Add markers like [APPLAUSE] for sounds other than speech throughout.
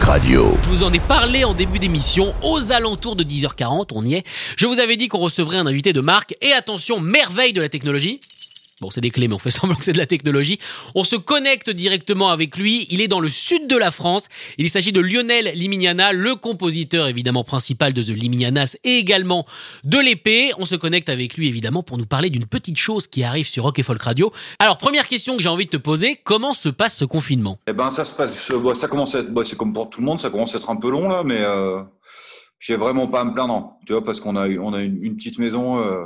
Radio. Je vous en ai parlé en début d'émission, aux alentours de 10h40, on y est. Je vous avais dit qu'on recevrait un invité de marque, et attention, merveille de la technologie. Bon, c'est des clés, mais on fait [LAUGHS] semblant que c'est de la technologie. On se connecte directement avec lui. Il est dans le sud de la France. Il s'agit de Lionel Limignana, le compositeur évidemment principal de The Limignanas et également de l'épée. On se connecte avec lui évidemment pour nous parler d'une petite chose qui arrive sur Rock et Folk Radio. Alors, première question que j'ai envie de te poser, comment se passe ce confinement? Eh ben ça se passe, ça commence à être, c'est comme pour tout le monde, ça commence à être un peu long là, mais euh, j'ai vraiment pas à me plaindre, tu vois, parce qu'on a, on a une, une petite maison euh,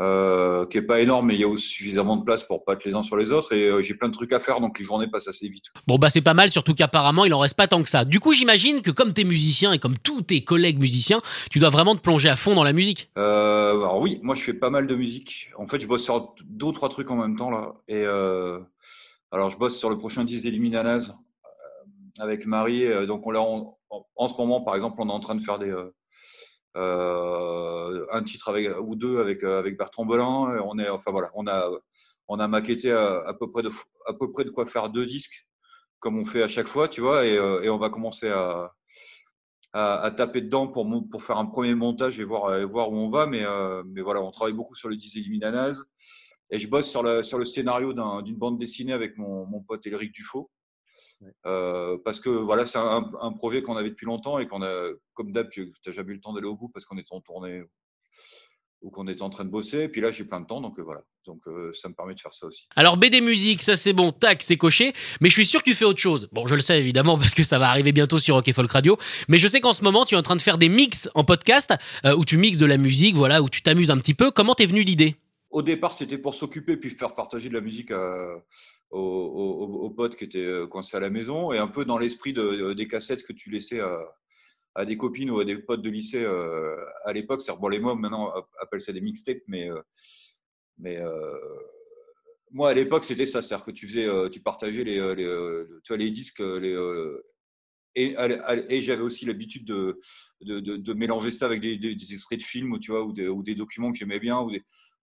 euh, qui est pas énorme, mais il y a aussi suffisamment de place pour pas être les uns sur les autres, et euh, j'ai plein de trucs à faire, donc les journées passent assez vite. Bon bah c'est pas mal, surtout qu'apparemment il en reste pas tant que ça. Du coup j'imagine que comme t'es musicien et comme tous tes collègues musiciens, tu dois vraiment te plonger à fond dans la musique. Euh, alors oui, moi je fais pas mal de musique. En fait, je bosse sur deux ou trois trucs en même temps là, et euh, alors je bosse sur le prochain disque d'Eliminanas euh, avec Marie. euh, donc on en, en- en ce moment, par exemple, on est en train de faire des euh, euh, un titre avec ou deux avec euh, avec Bertrand Belin. Et On est, enfin voilà, on a on a maquetté à, à peu près de à peu près de quoi faire deux disques comme on fait à chaque fois, tu vois, et, euh, on va commencer à, à, taper dedans pour pour faire un premier montage et voir et voir où on va. Mais euh, mais voilà, on travaille beaucoup sur le disque d'Eliminanas et je bosse sur le sur le scénario d'un- d'une bande dessinée avec mon, mon pote Éric Dufaux. Euh, parce que voilà, c'est un, un projet qu'on avait depuis longtemps et qu'on a, comme d'hab, tu n'as jamais eu le temps d'aller au bout parce qu'on était en tournée ou qu'on était en train de bosser. Et puis là, j'ai plein de temps, donc euh, voilà. Donc euh, ça me permet de faire ça aussi. Alors BD musique, ça c'est bon, tac, c'est coché, mais je suis sûr que tu fais autre chose. Bon, je le sais évidemment [LAUGHS] parce que ça va arriver bientôt sur Rock et Folk Radio, mais je sais qu'en ce moment tu es en train de faire des mix en podcast euh, où tu mixes de la musique, voilà, où tu t'amuses un petit peu. Comment t'es venu l'idée? Au départ, c'était pour s'occuper puis faire partager de la musique à- aux, potes qui étaient euh, coincés à la maison et un peu dans l'esprit de, des cassettes que tu laissais à, des copines ou à des potes de lycée euh, à l'époque. Bon, les mots maintenant app- appellent ça des mixtapes, mais, euh, euh, moi à l'époque c'était ça, c'est-à-dire que tu faisais, euh, tu partageais les, euh, les, euh, les disques, euh, euh, et, j'avais aussi l'habitude de, mélanger ça avec des, extraits de films, tu vois, ou des, documents que j'aimais bien, ou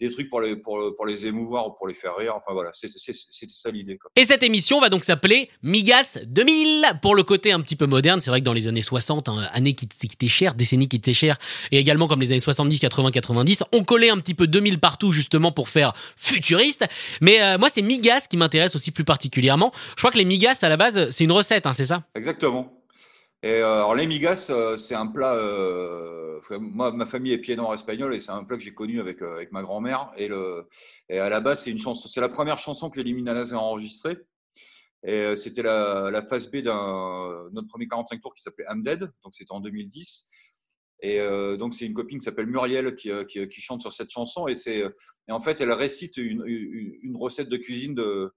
des trucs pour les, pour, pour les émouvoir ou pour les faire rire. Enfin voilà, c'était ça l'idée. Et cette émission va donc s'appeler Migas 2000 pour le côté un petit peu moderne. C'est vrai que dans les années 60, hein, années qui, qui étaient chères, décennies qui étaient chères, et également comme les années 70, 80, 90, on collait un petit peu 2000 partout justement pour faire futuriste. Mais euh, moi, c'est Migas qui m'intéresse aussi plus particulièrement. Je crois que les Migas à la base, c'est une recette, hein, c'est ça? Exactement. Et euh, alors les migas, euh, c'est un plat. euh, moi, ma famille est pied noir espagnol et c'est un plat que j'ai connu avec avec ma grand-mère. Et à la base, c'est une chanson. C'est la première chanson que les Liminanas ont enregistrée. Et c'était la, phase B d'un notre premier 45 tours qui s'appelait I'm Dead. Donc c'était en 2010. Et donc c'est une copine qui s'appelle Muriel qui, qui, chante sur cette chanson. Et et en fait, elle récite une, une recette de cuisine de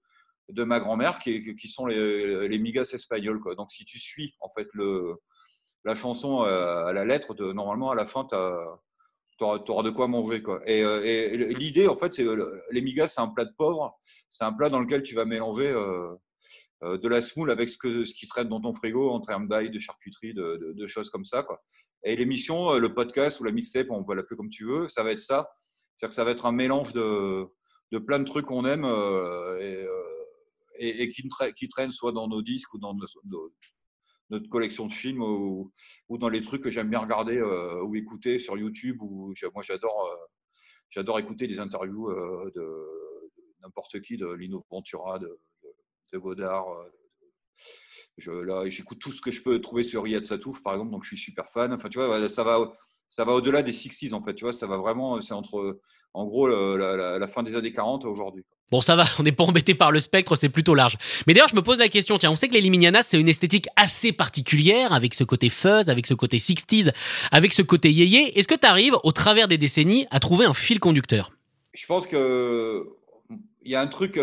de ma grand-mère qui, sont les, migas espagnols. Quoi. Donc, si tu suis en fait le, la chanson à la lettre, normalement, à la fin, tu auras, de quoi manger. Quoi. Et, euh, l'idée, en fait, c'est euh, les migas, c'est un plat de pauvre. C'est un plat dans lequel tu vas mélanger euh, de la semoule avec ce, qui traîne dans ton frigo en termes d'ail, de charcuterie, de, choses comme ça. Quoi. Et l'émission, le podcast ou la mixtape, on peut l'appeler comme tu veux, ça va être ça. C'est-à-dire que ça va être un mélange de, plein de trucs qu'on aime et, qui, tra traînent soit dans nos disques ou dans notre collection de films ou, dans les trucs que j'aime bien regarder euh, ou écouter sur YouTube. Ou moi, j'adore, euh, j'adore écouter des interviews euh, de, n'importe qui, de Lino Ventura, de, de, Godard. j'écoute tout ce que je peux trouver sur Riyad Satouf, par exemple, donc je suis super fan. Enfin, tu vois, ça va, ça va au-delà des 60s, en fait. Tu vois, ça va vraiment, c'est entre, en gros, la, la, la fin des années 40 aujourd'hui. Bon, ça va, on n'est pas embêté par le spectre, c'est plutôt large. Mais d'ailleurs, je me pose la question, tiens, on sait que les Liminianas, c'est une esthétique assez particulière, avec ce côté fuzz, avec ce côté 60s, avec ce côté yéyé. Est-ce que tu arrives, au travers des décennies, à trouver un fil conducteur? Je pense que il y a un truc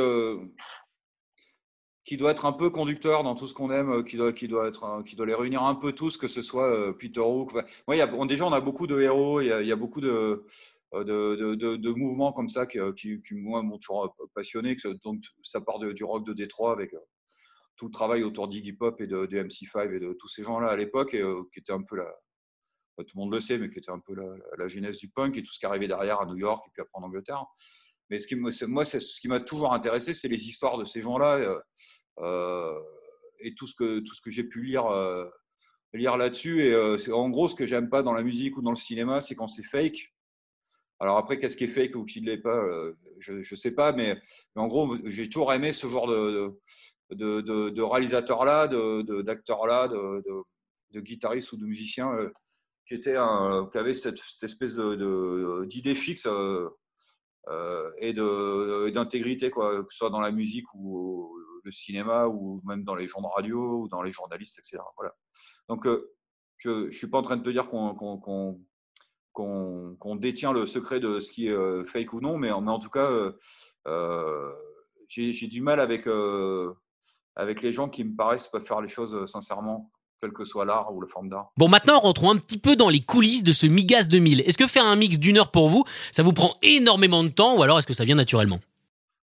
qui doit être un peu conducteur dans tout ce qu'on aime, qui doit, qui, doit être, qui doit les réunir un peu tous, que ce soit Peter Hook. A, déjà, on a beaucoup de héros, il y a, beaucoup de, de, de, mouvements comme ça qui moi, m'ont toujours passionné. Donc, ça part du rock de Détroit avec tout le travail autour d'Iggy Pop et de, MC5 et de tous ces gens-là à l'époque, et qui était un peu la, tout le monde le sait, mais qui était un peu la, la, genèse du punk et tout ce qui arrivait derrière à New York et puis après en Angleterre. Mais ce qui, moi, ce qui m'a toujours intéressé, c'est les histoires de ces gens-là euh, euh, et tout ce que, que j'ai pu lire, euh, lire là-dessus. Et c'est en gros, ce que j'aime pas dans la musique ou dans le cinéma, c'est quand c'est fake. Alors après, qu'est-ce qui est fake ou qui ne l'est pas, je ne sais pas, mais, en gros, j'ai toujours aimé ce genre de, de, de, de réalisateurs-là, d'acteurs-là, de, de, guitaristes ou de musiciens qui, étaient un, qui avaient cette, espèce d'idée fixe euh, et d'intégrité, quoi, que ce soit dans la musique ou le cinéma ou même dans les gens de radio ou dans les journalistes, etc. Voilà. Donc, euh, je ne suis pas en train de te dire qu'on qu'on détient le secret de ce qui est euh, fake ou non, mais, mais en tout cas, j'ai du mal avec, avec les gens qui me paraissent pas faire les choses sincèrement quel que soit l'art ou la forme d'art. Bon, maintenant, rentrons un petit peu dans les coulisses de ce Migas 2000. Est-ce que faire un mix d'une heure pour vous, ça vous prend énormément de temps ou alors est-ce que ça vient naturellement?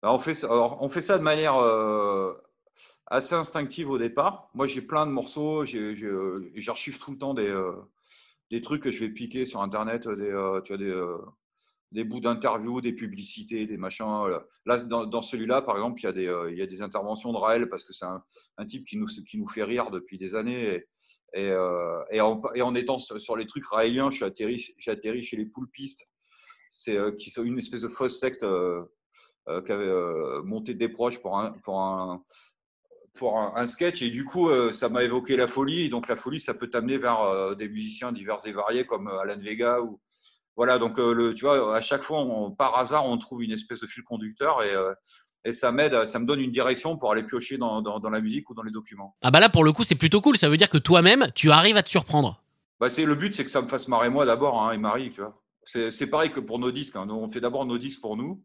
Bah, on, fait, on fait ça de manière euh, assez instinctive au départ. Moi, j'ai plein de morceaux, j'archive tout le temps des, euh, des trucs que je vais piquer sur Internet, des, euh, tu as des, des bouts d'interviews, des publicités, des machins. Là, dans, celui-là, par exemple, il y, a des, il y a des interventions de Raël parce que c'est un, type qui nous, fait rire depuis des années. Et, et, en, étant sur les trucs raéliens, j'ai atterri, atterri chez les poulpistes, c'est qui sont une espèce de fausse secte euh, qui avait monté des proches pour un, un, sketch. Et du coup, ça m'a évoqué la folie. Et donc, la folie, ça peut t'amener vers des musiciens divers et variés comme Alan Vega ou, voilà, donc le, tu vois, à chaque fois, par hasard, on trouve une espèce de fil conducteur et, et ça m'aide, ça me donne une direction pour aller piocher dans, dans, la musique ou dans les documents. Ah bah là, pour le coup, c'est plutôt cool. Ça veut dire que toi-même, tu arrives à te surprendre. Bah c'est le but, c'est que ça me fasse marrer moi d'abord hein, et Marie, tu vois. C'est pareil que pour nos disques. Hein. on fait d'abord nos disques pour nous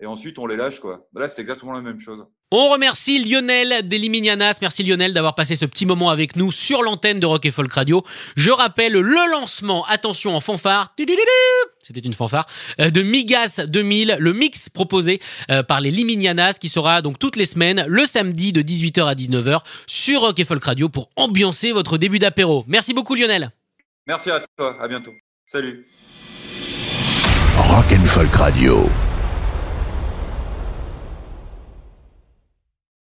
et ensuite on les lâche quoi. Là, c'est exactement la même chose. On remercie Lionel Deliminianas. Merci Lionel d'avoir passé ce petit moment avec nous sur l'antenne de Rock et Folk Radio. Je rappelle le lancement, attention en fanfare, c'était une fanfare, euh, de Migas 2000, le mix proposé euh, par les Liminianas qui sera donc toutes les semaines le samedi de 18h à 19h sur Rock et Folk Radio pour ambiancer votre début d'apéro. Merci beaucoup Lionel. Merci à toi, à bientôt. Salut. Rock and Folk Radio.